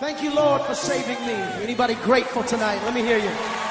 Thank you, Lord, for saving me. Anybody grateful tonight? Let me hear you.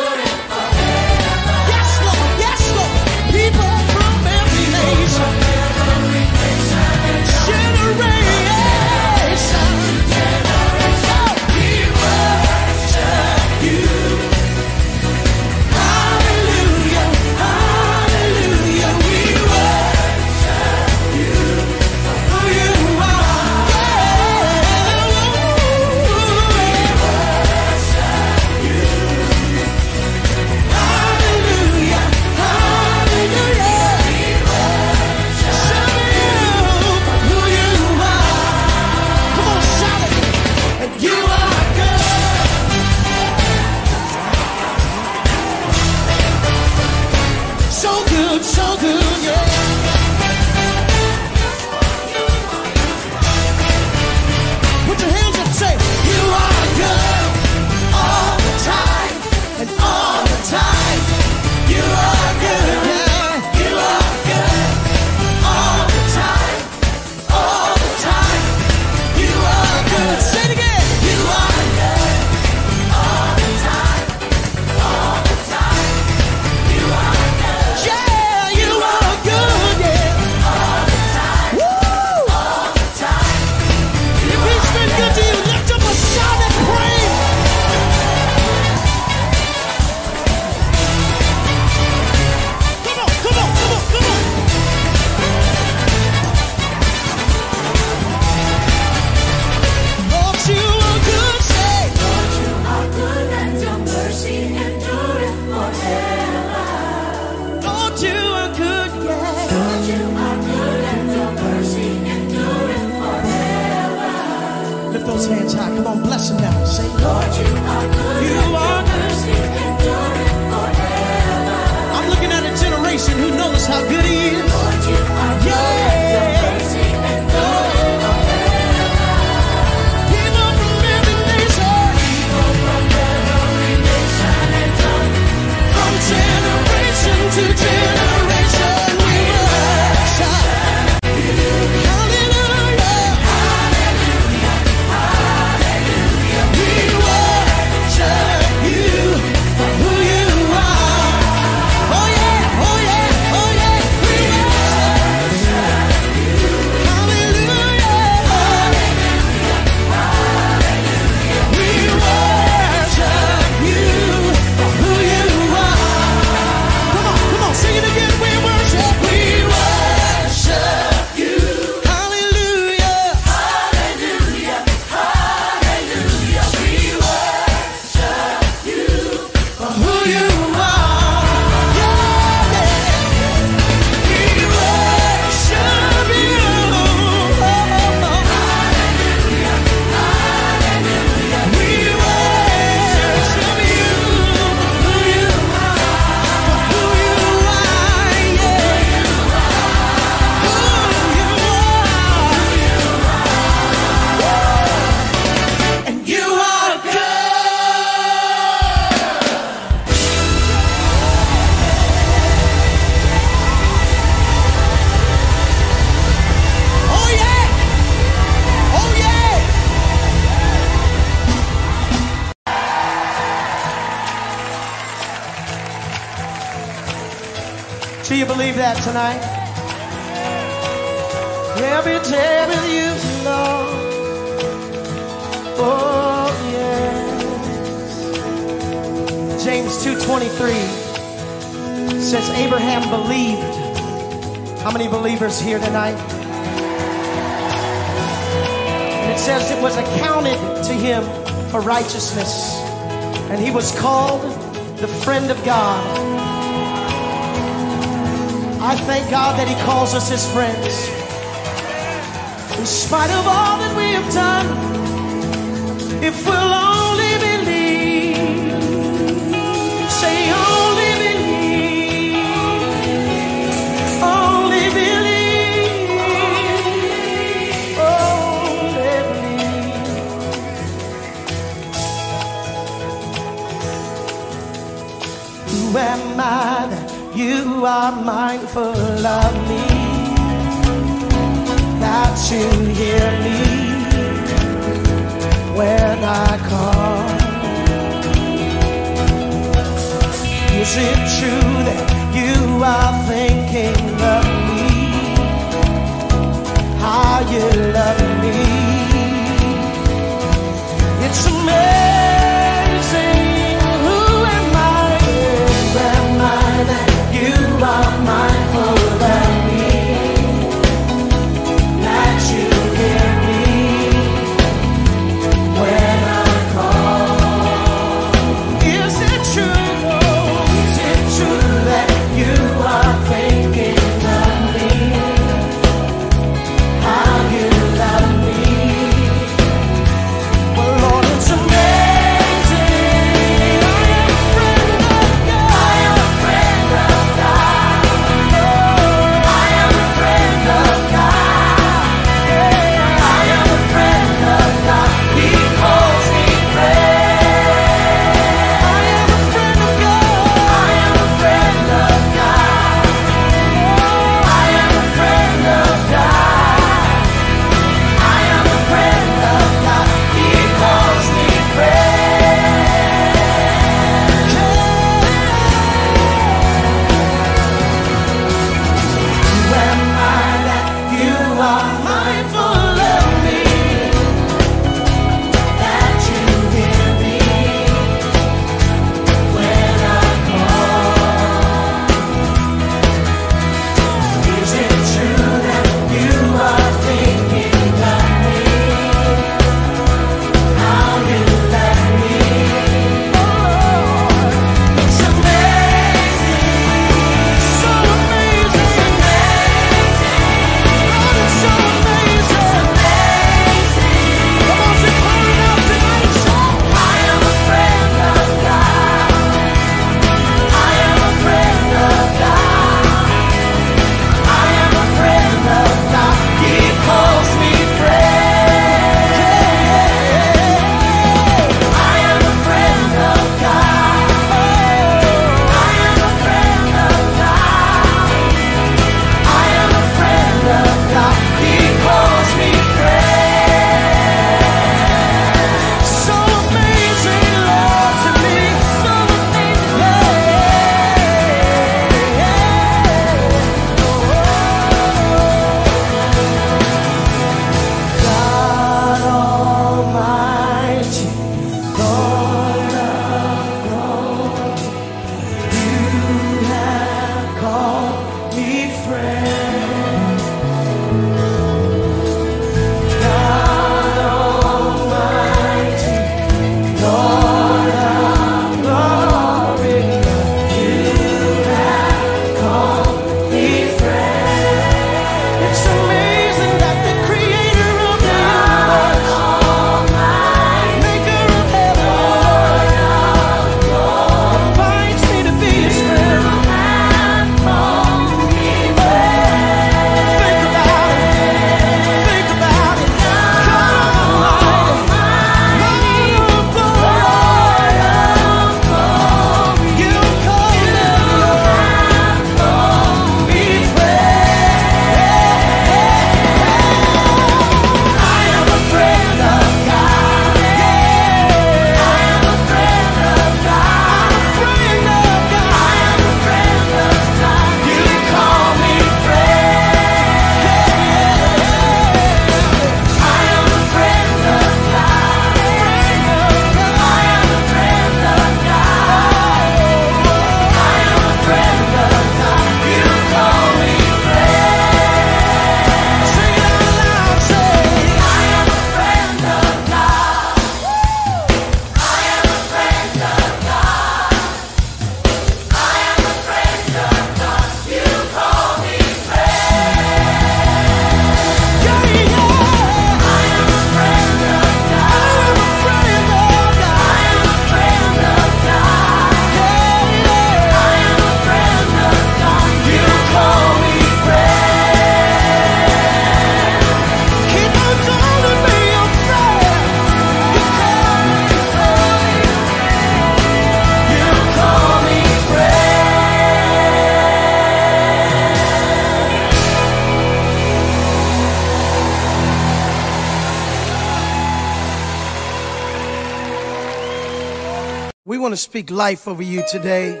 Speak life over you today.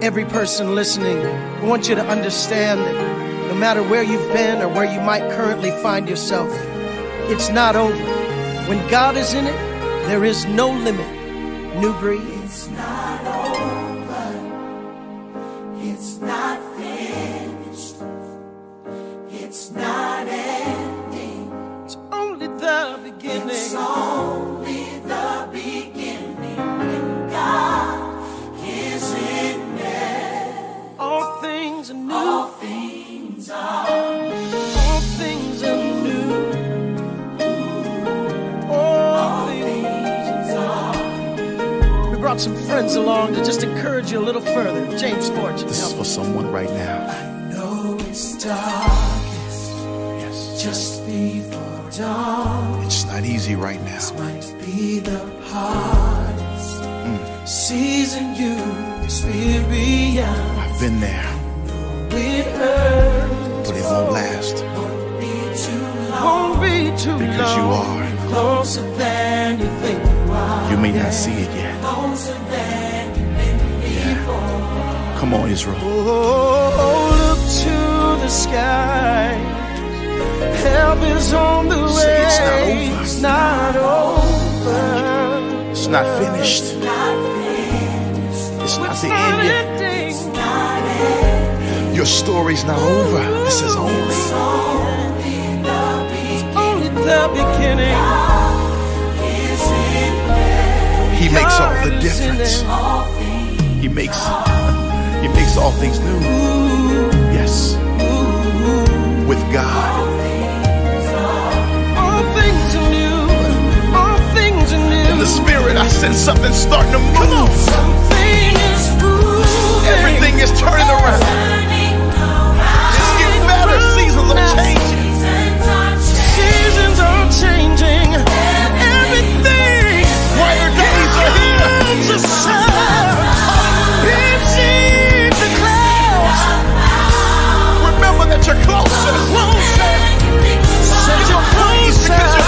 Every person listening, I want you to understand that no matter where you've been or where you might currently find yourself, it's not over. When God is in it, there is no limit. New breed. Along to just encourage you a little further. James Fortune. This is for someone right now. I know it's darkest Yes. just before dawn. It's not easy right now. This might be the hardest mm. season you experience. I've been there, Come on, Israel. Oh, oh, oh, oh, look to the sky. Help is on the way. It's not over. It's not over. It's not finished. It's Not finished, It's not the not end yet. ending. not ending. Your story's not over. This is only. It's only the beginning. Only the beginning. Is in there. He makes all the God is in difference. there. All things He makes. Makes all things new. Yes. With God. All things new. All things are new. In the spirit, I sense something starting to move. Something is moving. Everything is turning around. turning around. It's getting better. Seasons are changing. Seasons are changing. That you're closer. Closer. Said you're Praise closer. because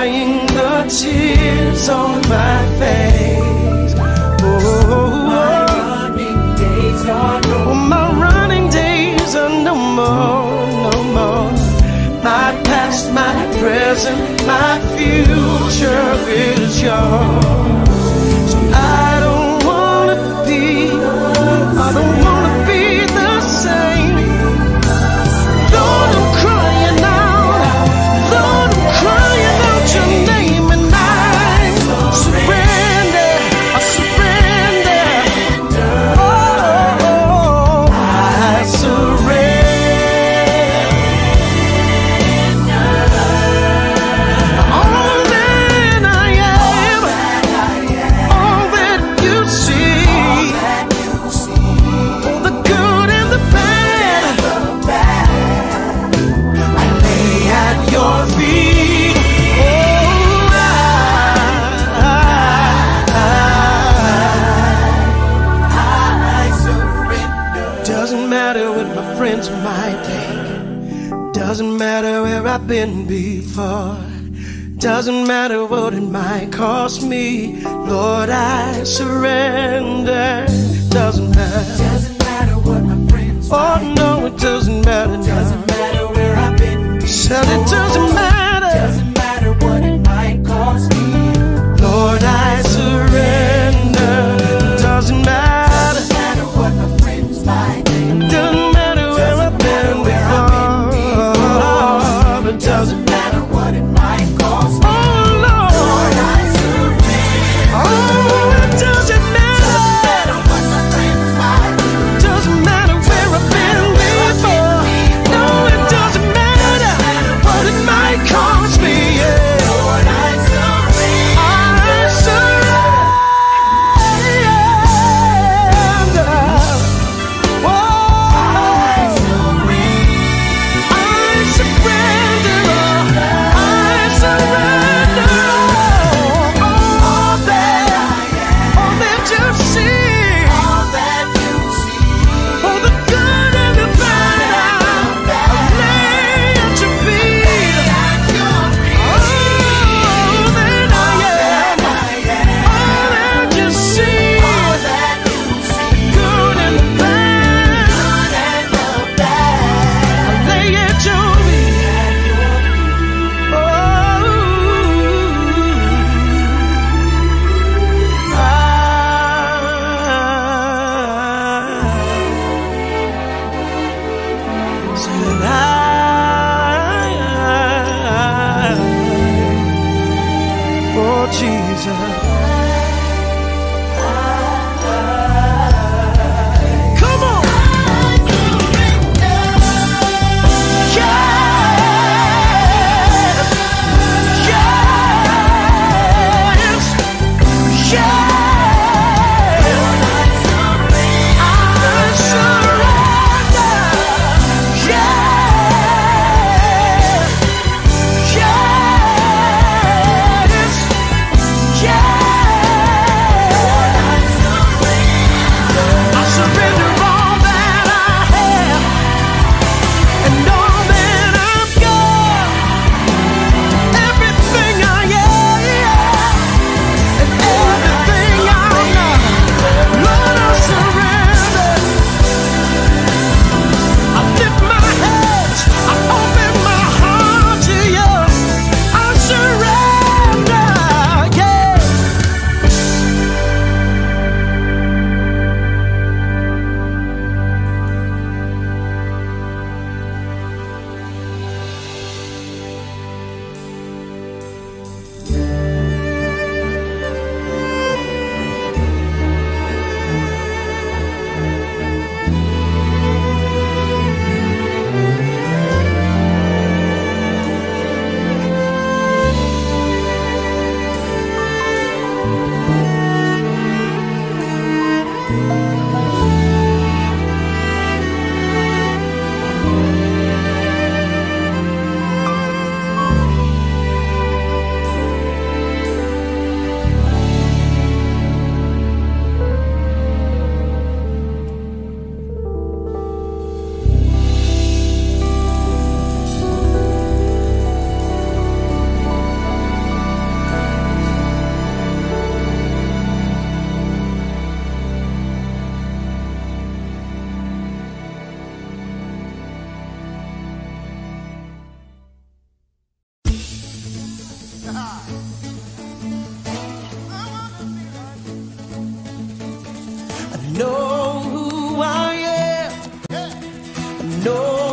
drying the tears on my face. Oh, my running days are no more. My running days are no more, no more. My past, my present, my future is yours. been before. Doesn't matter what it might cost me, Lord, I surrender. Doesn't matter. Doesn't matter what my friends. Oh no, it doesn't matter. Doesn't matter where I've been. Said it doesn't. Know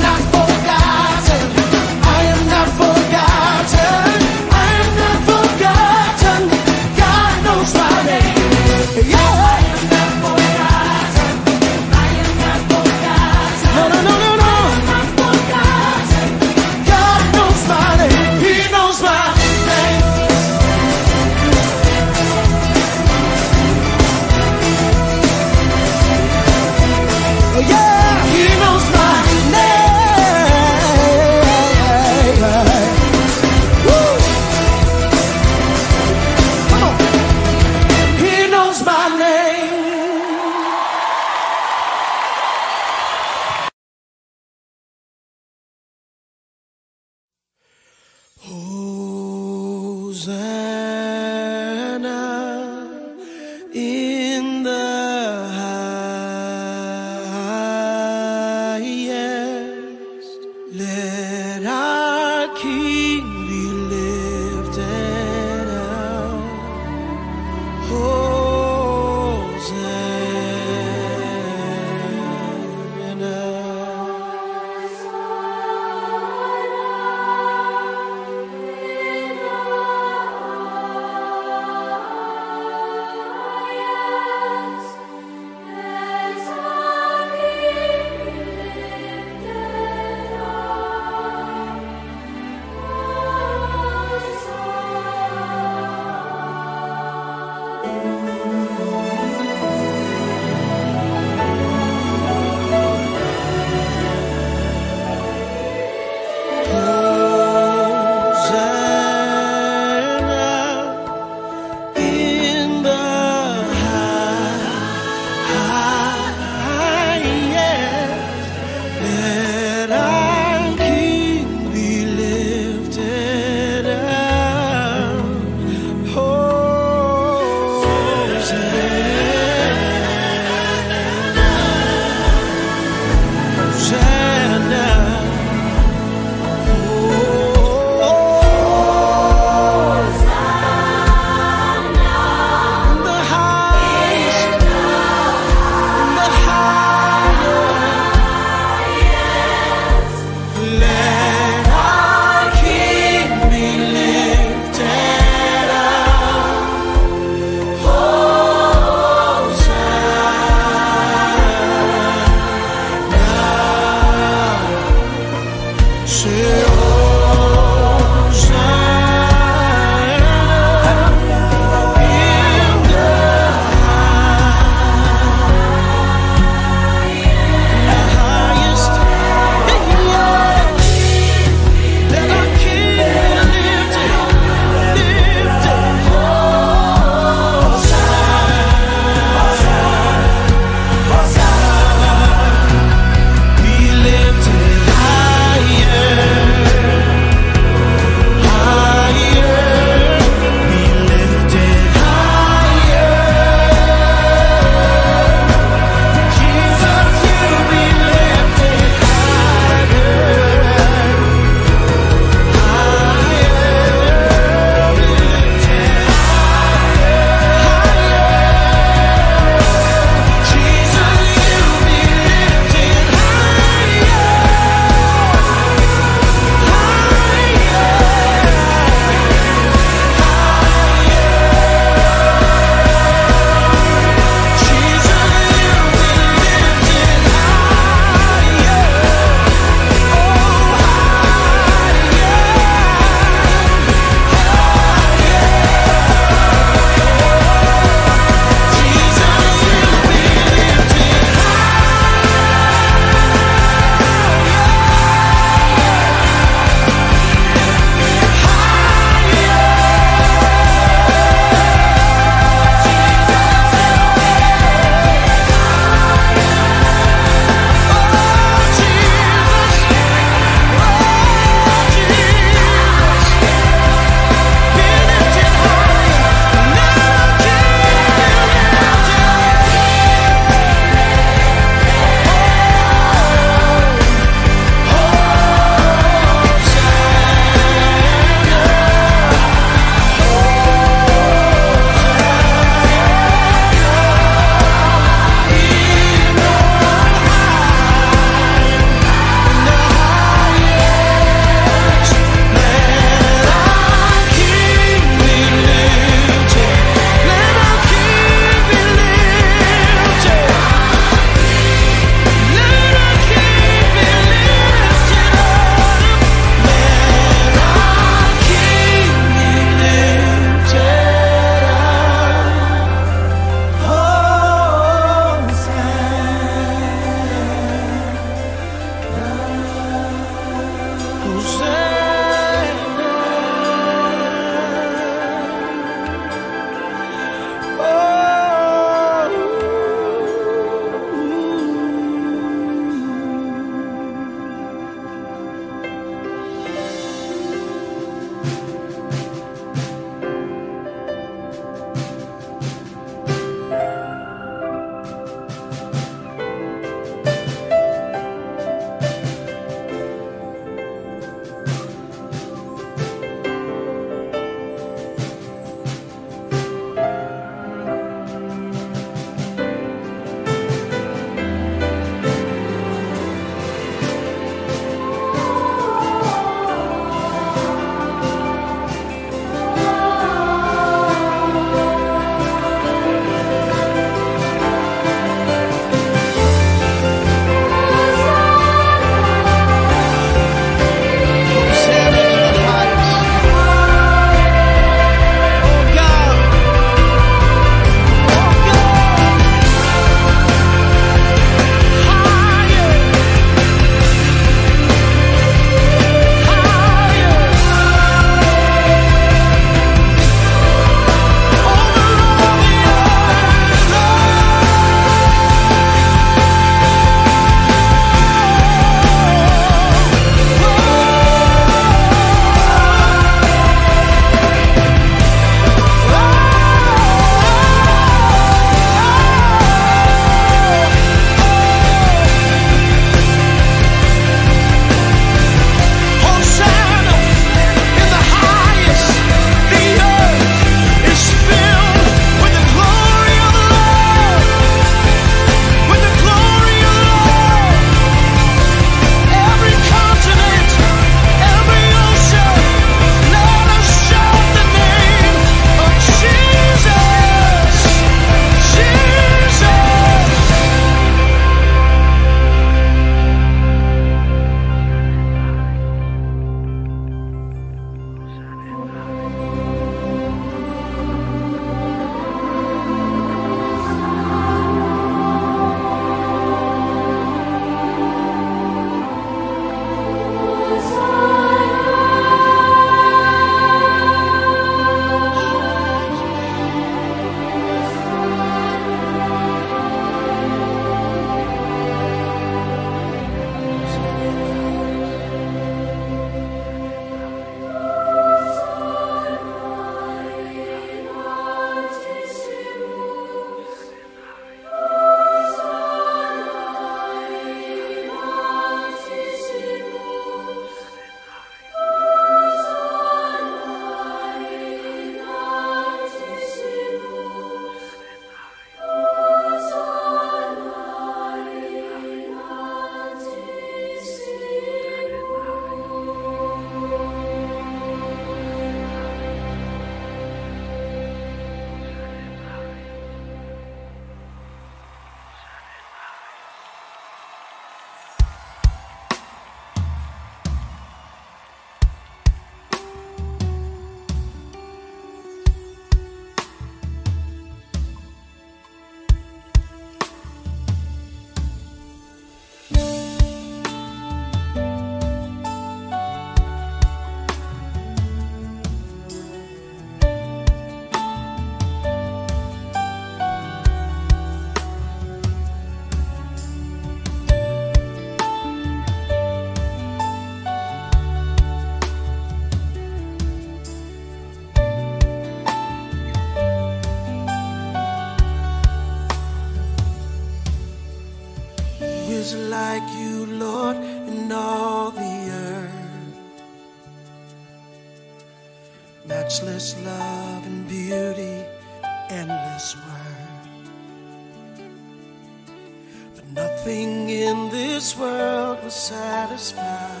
satisfied.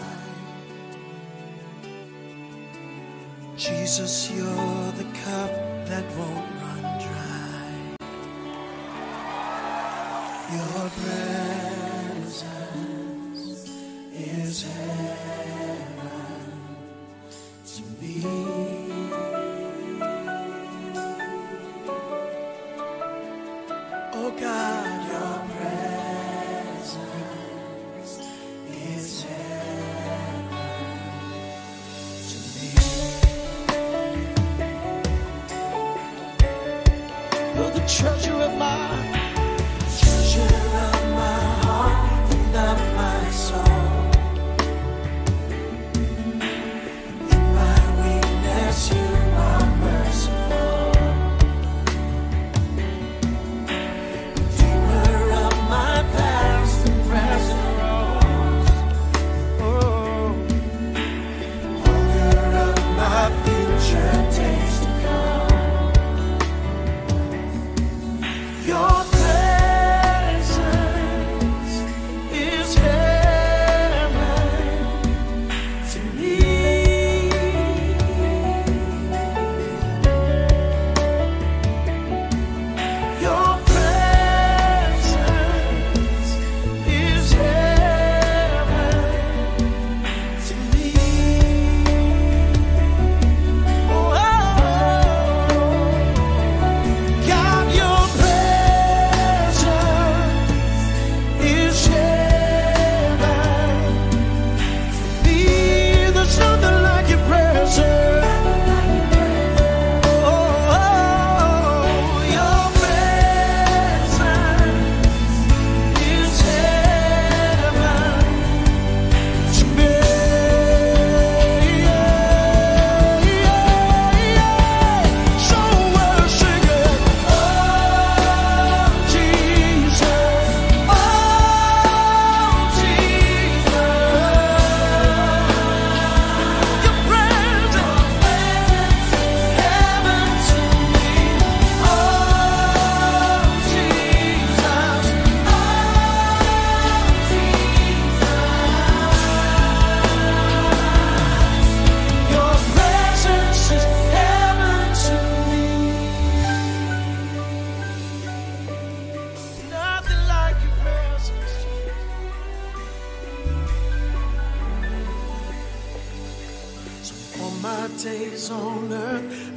Jesus, you're the cup that won't run dry. Your presence is heaven.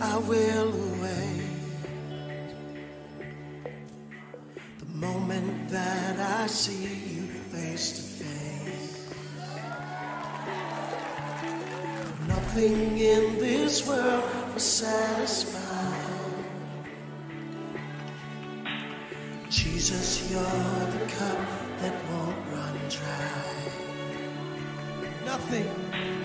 I will wait. The moment that I see you face to face. Nothing in this world will satisfy. Jesus, you're the cup that won't run dry. Nothing.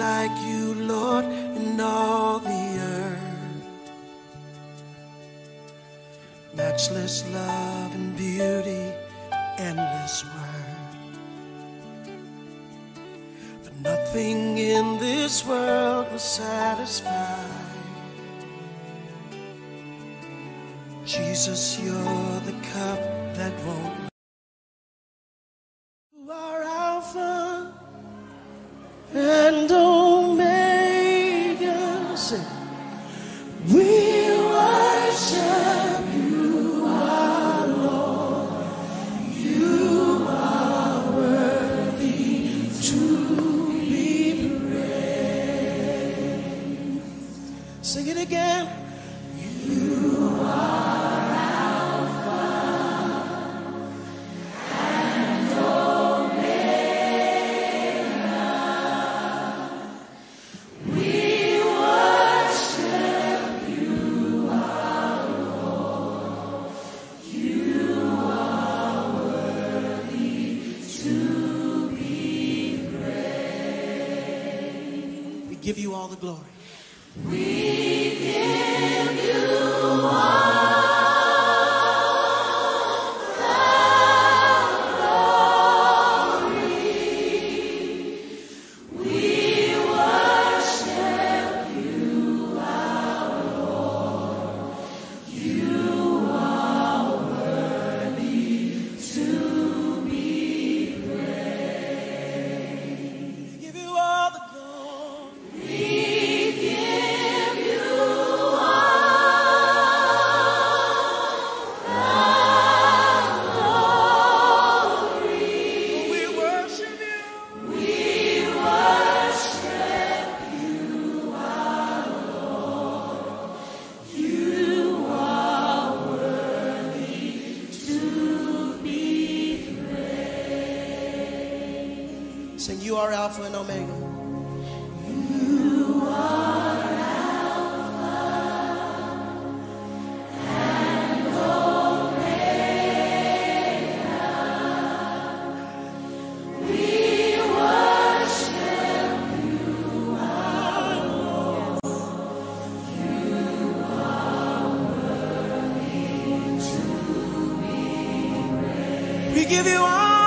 Like you, Lord, in all the earth? Matchless love and beauty, endless word. But nothing in this world will satisfy. Jesus, you're the cup that won't. Give you all,